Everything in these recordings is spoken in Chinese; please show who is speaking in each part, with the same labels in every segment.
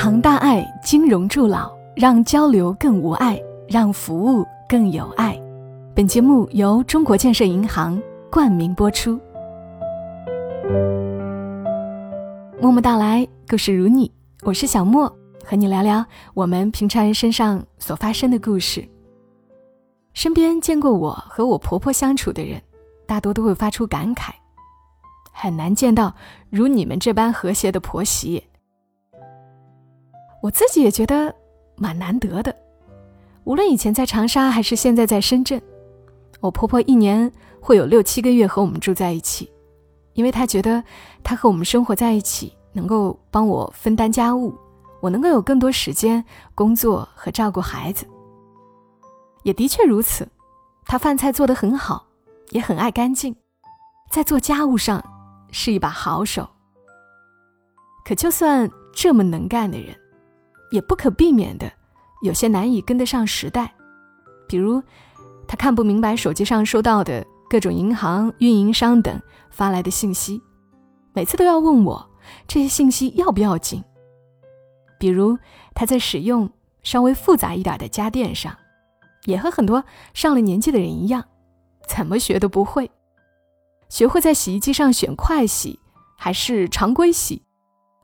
Speaker 1: 行大爱，金融助老，让交流更无碍，让服务更有爱。本节目由中国建设银行冠名播出。默默到来，故事如你，我是小莫，和你聊聊我们平常人身上所发生的故事。身边见过我和我婆婆相处的人，大多都会发出感慨：很难见到如你们这般和谐的婆媳。我自己也觉得蛮难得的。无论以前在长沙还是现在在深圳，我婆婆一年会有六七个月和我们住在一起，因为她觉得她和我们生活在一起，能够帮我分担家务，我能够有更多时间工作和照顾孩子。也的确如此，她饭菜做得很好，也很爱干净，在做家务上是一把好手。可就算这么能干的人，也不可避免的，有些难以跟得上时代，比如，他看不明白手机上收到的各种银行、运营商等发来的信息，每次都要问我这些信息要不要紧。比如他在使用稍微复杂一点的家电上，也和很多上了年纪的人一样，怎么学都不会，学会在洗衣机上选快洗还是常规洗，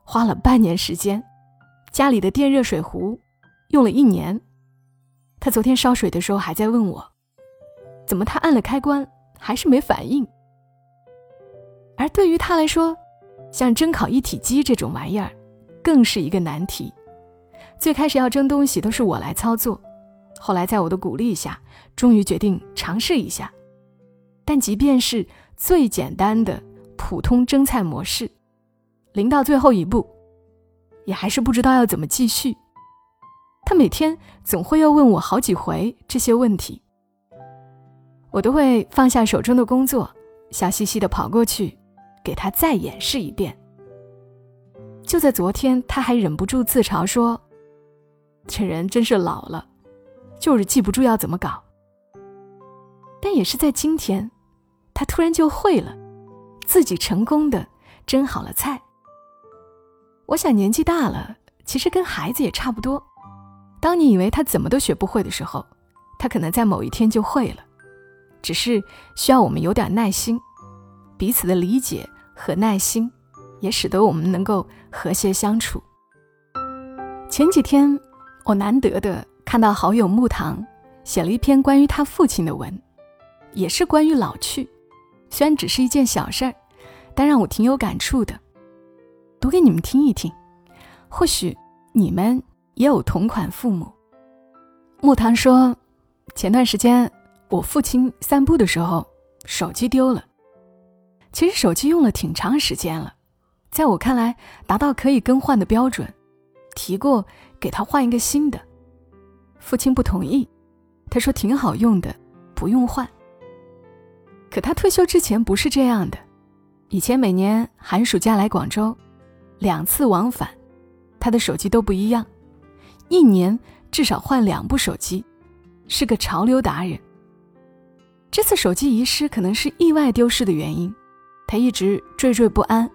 Speaker 1: 花了半年时间。家里的电热水壶用了一年，他昨天烧水的时候还在问我，怎么他按了开关还是没反应。而对于他来说，像蒸烤一体机这种玩意儿，更是一个难题。最开始要蒸东西都是我来操作，后来在我的鼓励下，终于决定尝试一下。但即便是最简单的普通蒸菜模式，临到最后一步。也还是不知道要怎么继续。他每天总会要问我好几回这些问题，我都会放下手中的工作，笑嘻嘻的跑过去，给他再演示一遍。就在昨天，他还忍不住自嘲说：“这人真是老了，就是记不住要怎么搞。”但也是在今天，他突然就会了，自己成功的蒸好了菜。我想年纪大了，其实跟孩子也差不多。当你以为他怎么都学不会的时候，他可能在某一天就会了，只是需要我们有点耐心。彼此的理解和耐心，也使得我们能够和谐相处。前几天，我难得的看到好友木糖写了一篇关于他父亲的文，也是关于老去。虽然只是一件小事儿，但让我挺有感触的。读给你们听一听，或许你们也有同款父母。木糖说，前段时间我父亲散步的时候手机丢了。其实手机用了挺长时间了，在我看来达到可以更换的标准，提过给他换一个新的。父亲不同意，他说挺好用的，不用换。可他退休之前不是这样的，以前每年寒暑假来广州。两次往返，他的手机都不一样，一年至少换两部手机，是个潮流达人。这次手机遗失可能是意外丢失的原因，他一直惴惴不安，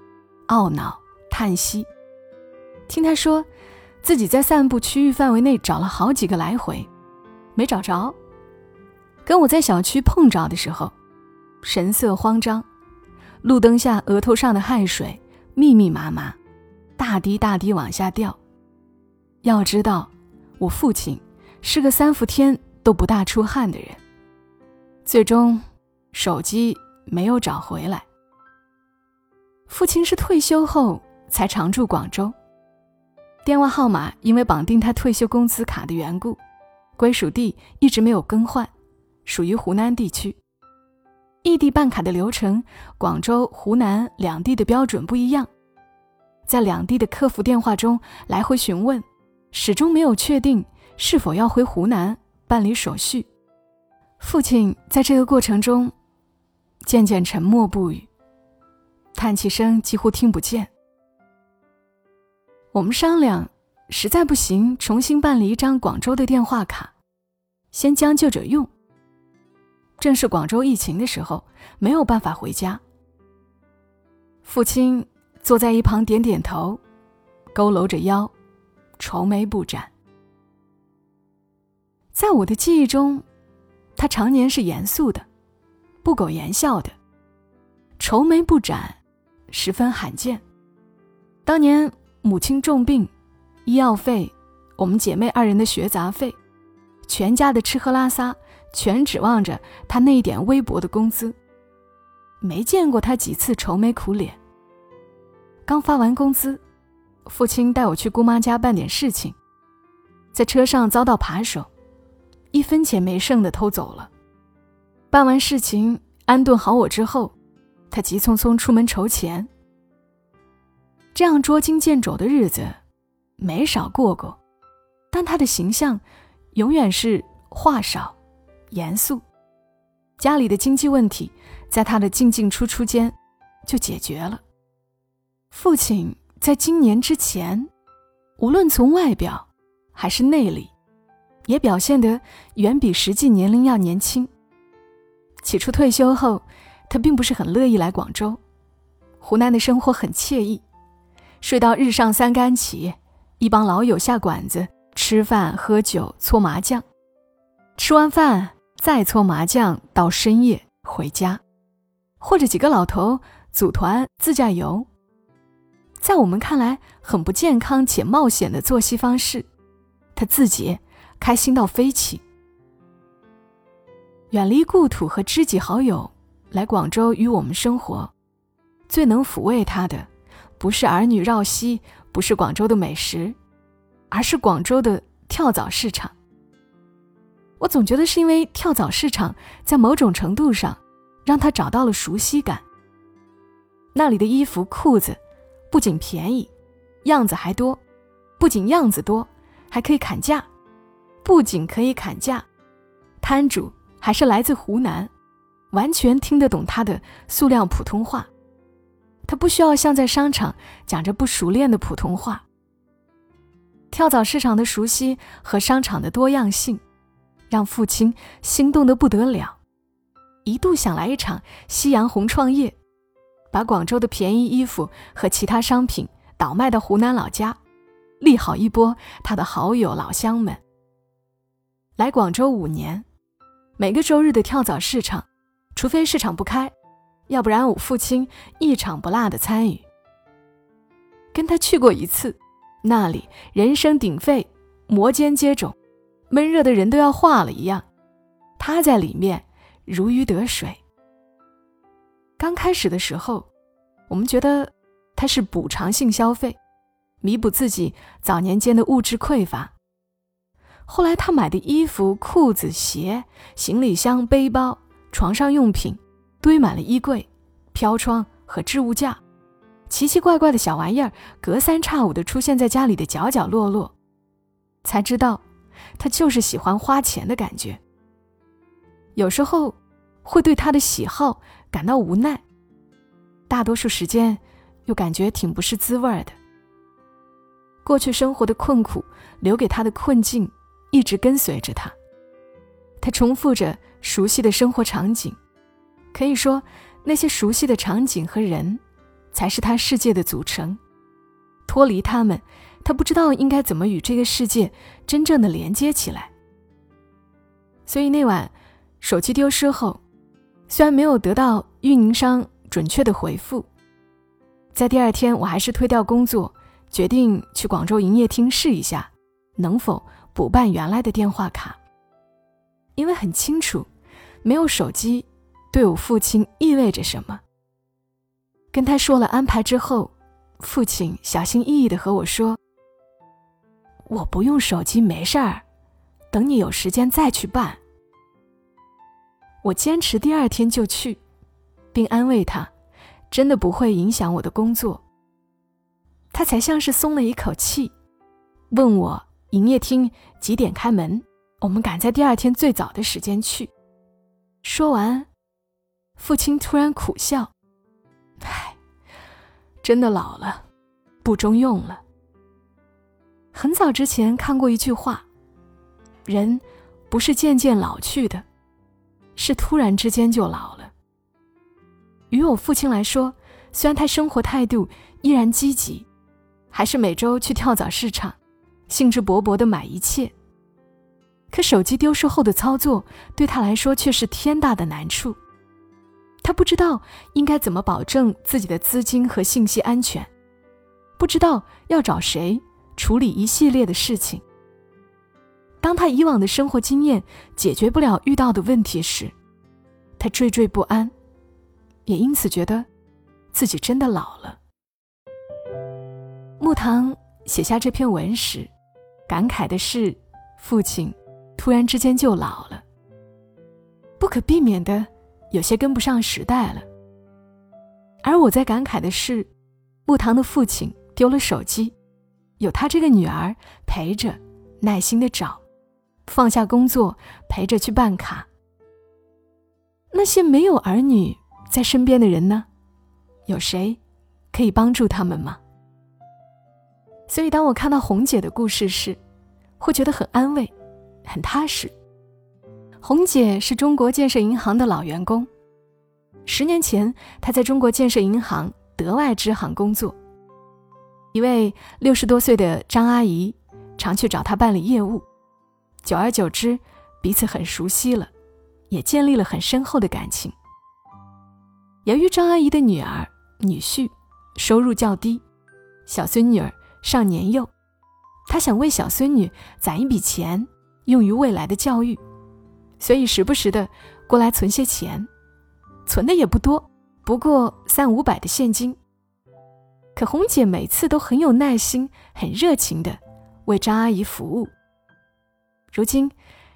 Speaker 1: 懊恼叹息。听他说，自己在散步区域范围内找了好几个来回，没找着。跟我在小区碰着的时候，神色慌张，路灯下额头上的汗水密密麻麻。大滴大滴往下掉。要知道，我父亲是个三伏天都不大出汗的人。最终，手机没有找回来。父亲是退休后才常驻广州，电话号码因为绑定他退休工资卡的缘故，归属地一直没有更换，属于湖南地区。异地办卡的流程，广州、湖南两地的标准不一样。在两地的客服电话中来回询问，始终没有确定是否要回湖南办理手续。父亲在这个过程中渐渐沉默不语，叹气声几乎听不见。我们商量，实在不行，重新办理一张广州的电话卡，先将就着用。正是广州疫情的时候，没有办法回家。父亲。坐在一旁点点头，佝偻着腰，愁眉不展。在我的记忆中，他常年是严肃的，不苟言笑的，愁眉不展，十分罕见。当年母亲重病，医药费，我们姐妹二人的学杂费，全家的吃喝拉撒，全指望着他那一点微薄的工资。没见过他几次愁眉苦脸。刚发完工资，父亲带我去姑妈家办点事情，在车上遭到扒手，一分钱没剩的偷走了。办完事情安顿好我之后，他急匆匆出门筹钱。这样捉襟见肘的日子没少过过，但他的形象永远是话少、严肃。家里的经济问题在他的进进出出间就解决了。父亲在今年之前，无论从外表还是内里，也表现得远比实际年龄要年轻。起初退休后，他并不是很乐意来广州。湖南的生活很惬意，睡到日上三竿起，一帮老友下馆子吃饭、喝酒、搓麻将，吃完饭再搓麻将到深夜回家，或者几个老头组团自驾游。在我们看来很不健康且冒险的作息方式，他自己开心到飞起。远离故土和知己好友来广州与我们生活，最能抚慰他的，不是儿女绕膝，不是广州的美食，而是广州的跳蚤市场。我总觉得是因为跳蚤市场在某种程度上让他找到了熟悉感。那里的衣服裤子。不仅便宜，样子还多；不仅样子多，还可以砍价；不仅可以砍价，摊主还是来自湖南，完全听得懂他的塑料普通话。他不需要像在商场讲着不熟练的普通话。跳蚤市场的熟悉和商场的多样性，让父亲心动的不得了，一度想来一场夕阳红创业。把广州的便宜衣服和其他商品倒卖到湖南老家，利好一波他的好友老乡们。来广州五年，每个周日的跳蚤市场，除非市场不开，要不然我父亲一场不落的参与。跟他去过一次，那里人声鼎沸，摩肩接踵，闷热的人都要化了一样，他在里面如鱼得水。刚开始的时候，我们觉得它是补偿性消费，弥补自己早年间的物质匮乏。后来他买的衣服、裤子、鞋、行李箱、背包、床上用品，堆满了衣柜、飘窗和置物架，奇奇怪怪的小玩意儿隔三差五的出现在家里的角角落落，才知道他就是喜欢花钱的感觉。有时候会对他的喜好。感到无奈，大多数时间又感觉挺不是滋味的。过去生活的困苦，留给他的困境，一直跟随着他。他重复着熟悉的生活场景，可以说，那些熟悉的场景和人，才是他世界的组成。脱离他们，他不知道应该怎么与这个世界真正的连接起来。所以那晚，手机丢失后。虽然没有得到运营商准确的回复，在第二天我还是推掉工作，决定去广州营业厅试一下，能否补办原来的电话卡。因为很清楚，没有手机对我父亲意味着什么。跟他说了安排之后，父亲小心翼翼的和我说：“我不用手机，没事儿，等你有时间再去办。”我坚持第二天就去，并安慰他，真的不会影响我的工作。他才像是松了一口气，问我营业厅几点开门，我们赶在第二天最早的时间去。说完，父亲突然苦笑：“唉，真的老了，不中用了。”很早之前看过一句话：“人不是渐渐老去的。”是突然之间就老了。于我父亲来说，虽然他生活态度依然积极，还是每周去跳蚤市场，兴致勃勃的买一切。可手机丢失后的操作对他来说却是天大的难处。他不知道应该怎么保证自己的资金和信息安全，不知道要找谁处理一系列的事情。当他以往的生活经验解决不了遇到的问题时，他惴惴不安，也因此觉得自己真的老了。木堂写下这篇文时，感慨的是父亲突然之间就老了，不可避免的有些跟不上时代了。而我在感慨的是，木堂的父亲丢了手机，有他这个女儿陪着，耐心的找。放下工作，陪着去办卡。那些没有儿女在身边的人呢？有谁可以帮助他们吗？所以，当我看到红姐的故事时，会觉得很安慰，很踏实。红姐是中国建设银行的老员工，十年前她在中国建设银行德外支行工作。一位六十多岁的张阿姨常去找她办理业务。久而久之，彼此很熟悉了，也建立了很深厚的感情。由于张阿姨的女儿、女婿收入较低，小孙女儿尚年幼，她想为小孙女攒一笔钱，用于未来的教育，所以时不时的过来存些钱，存的也不多，不过三五百的现金。可红姐每次都很有耐心、很热情的为张阿姨服务。如今，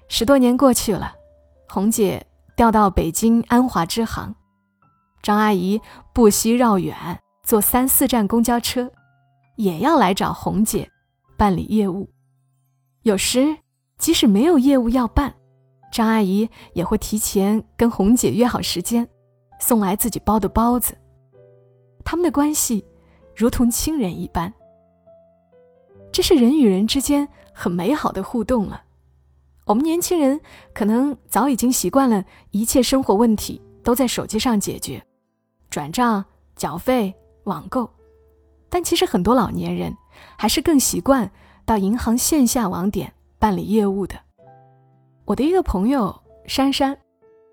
Speaker 1: 十多年过去了，红姐调到北京安华支行，张阿姨不惜绕远坐三四站公交车，也要来找红姐办理业务。有时即使没有业务要办，张阿姨也会提前跟红姐约好时间，送来自己包的包子。他们的关系如同亲人一般，这是人与人之间很美好的互动了。我们年轻人可能早已经习惯了一切生活问题都在手机上解决，转账、缴费、网购，但其实很多老年人还是更习惯到银行线下网点办理业务的。我的一个朋友珊珊，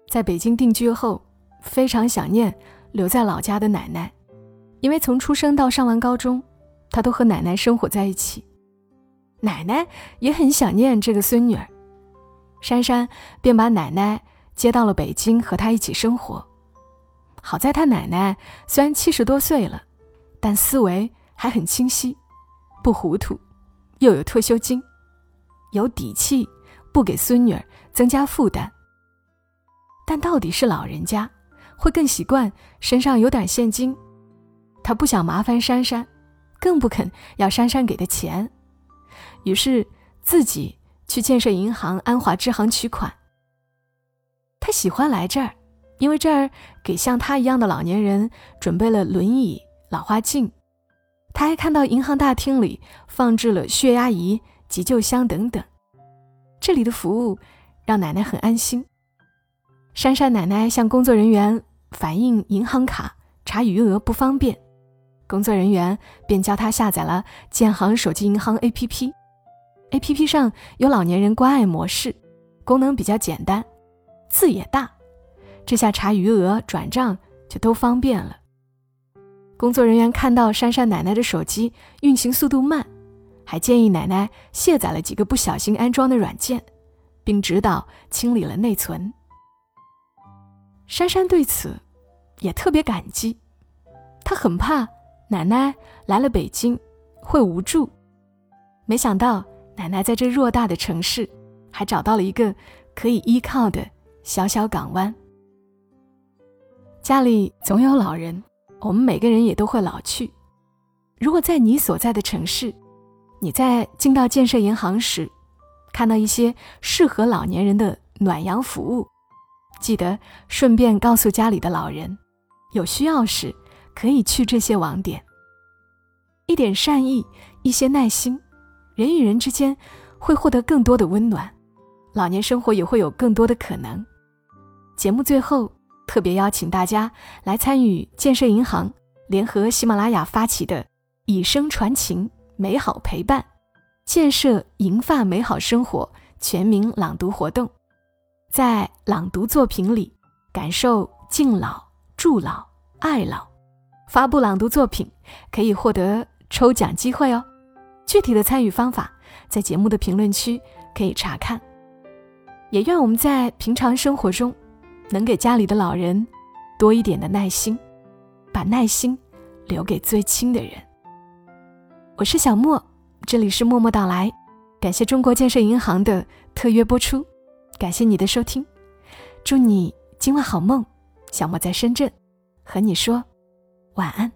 Speaker 1: 在北京定居后，非常想念留在老家的奶奶，因为从出生到上完高中，她都和奶奶生活在一起，奶奶也很想念这个孙女儿。珊珊便把奶奶接到了北京，和她一起生活。好在她奶奶虽然七十多岁了，但思维还很清晰，不糊涂，又有退休金，有底气，不给孙女儿增加负担。但到底是老人家，会更习惯身上有点现金。他不想麻烦珊珊，更不肯要珊珊给的钱，于是自己。去建设银行安华支行取款。他喜欢来这儿，因为这儿给像他一样的老年人准备了轮椅、老花镜。他还看到银行大厅里放置了血压仪、急救箱等等。这里的服务让奶奶很安心。珊珊奶奶向工作人员反映银行卡查余额不方便，工作人员便教他下载了建行手机银行 APP。A P P 上有老年人关爱模式，功能比较简单，字也大，这下查余额、转账就都方便了。工作人员看到珊珊奶奶的手机运行速度慢，还建议奶奶卸载了几个不小心安装的软件，并指导清理了内存。珊珊对此也特别感激，她很怕奶奶来了北京会无助，没想到。奶奶在这偌大的城市，还找到了一个可以依靠的小小港湾。家里总有老人，我们每个人也都会老去。如果在你所在的城市，你在进到建设银行时，看到一些适合老年人的暖阳服务，记得顺便告诉家里的老人，有需要时可以去这些网点。一点善意，一些耐心。人与人之间会获得更多的温暖，老年生活也会有更多的可能。节目最后特别邀请大家来参与建设银行联合喜马拉雅发起的“以声传情，美好陪伴”，建设银发美好生活全民朗读活动，在朗读作品里感受敬老、助老、爱老。发布朗读作品可以获得抽奖机会哦。具体的参与方法在节目的评论区可以查看。也愿我们在平常生活中，能给家里的老人多一点的耐心，把耐心留给最亲的人。我是小莫，这里是默默到来，感谢中国建设银行的特约播出，感谢你的收听，祝你今晚好梦。小莫在深圳，和你说晚安。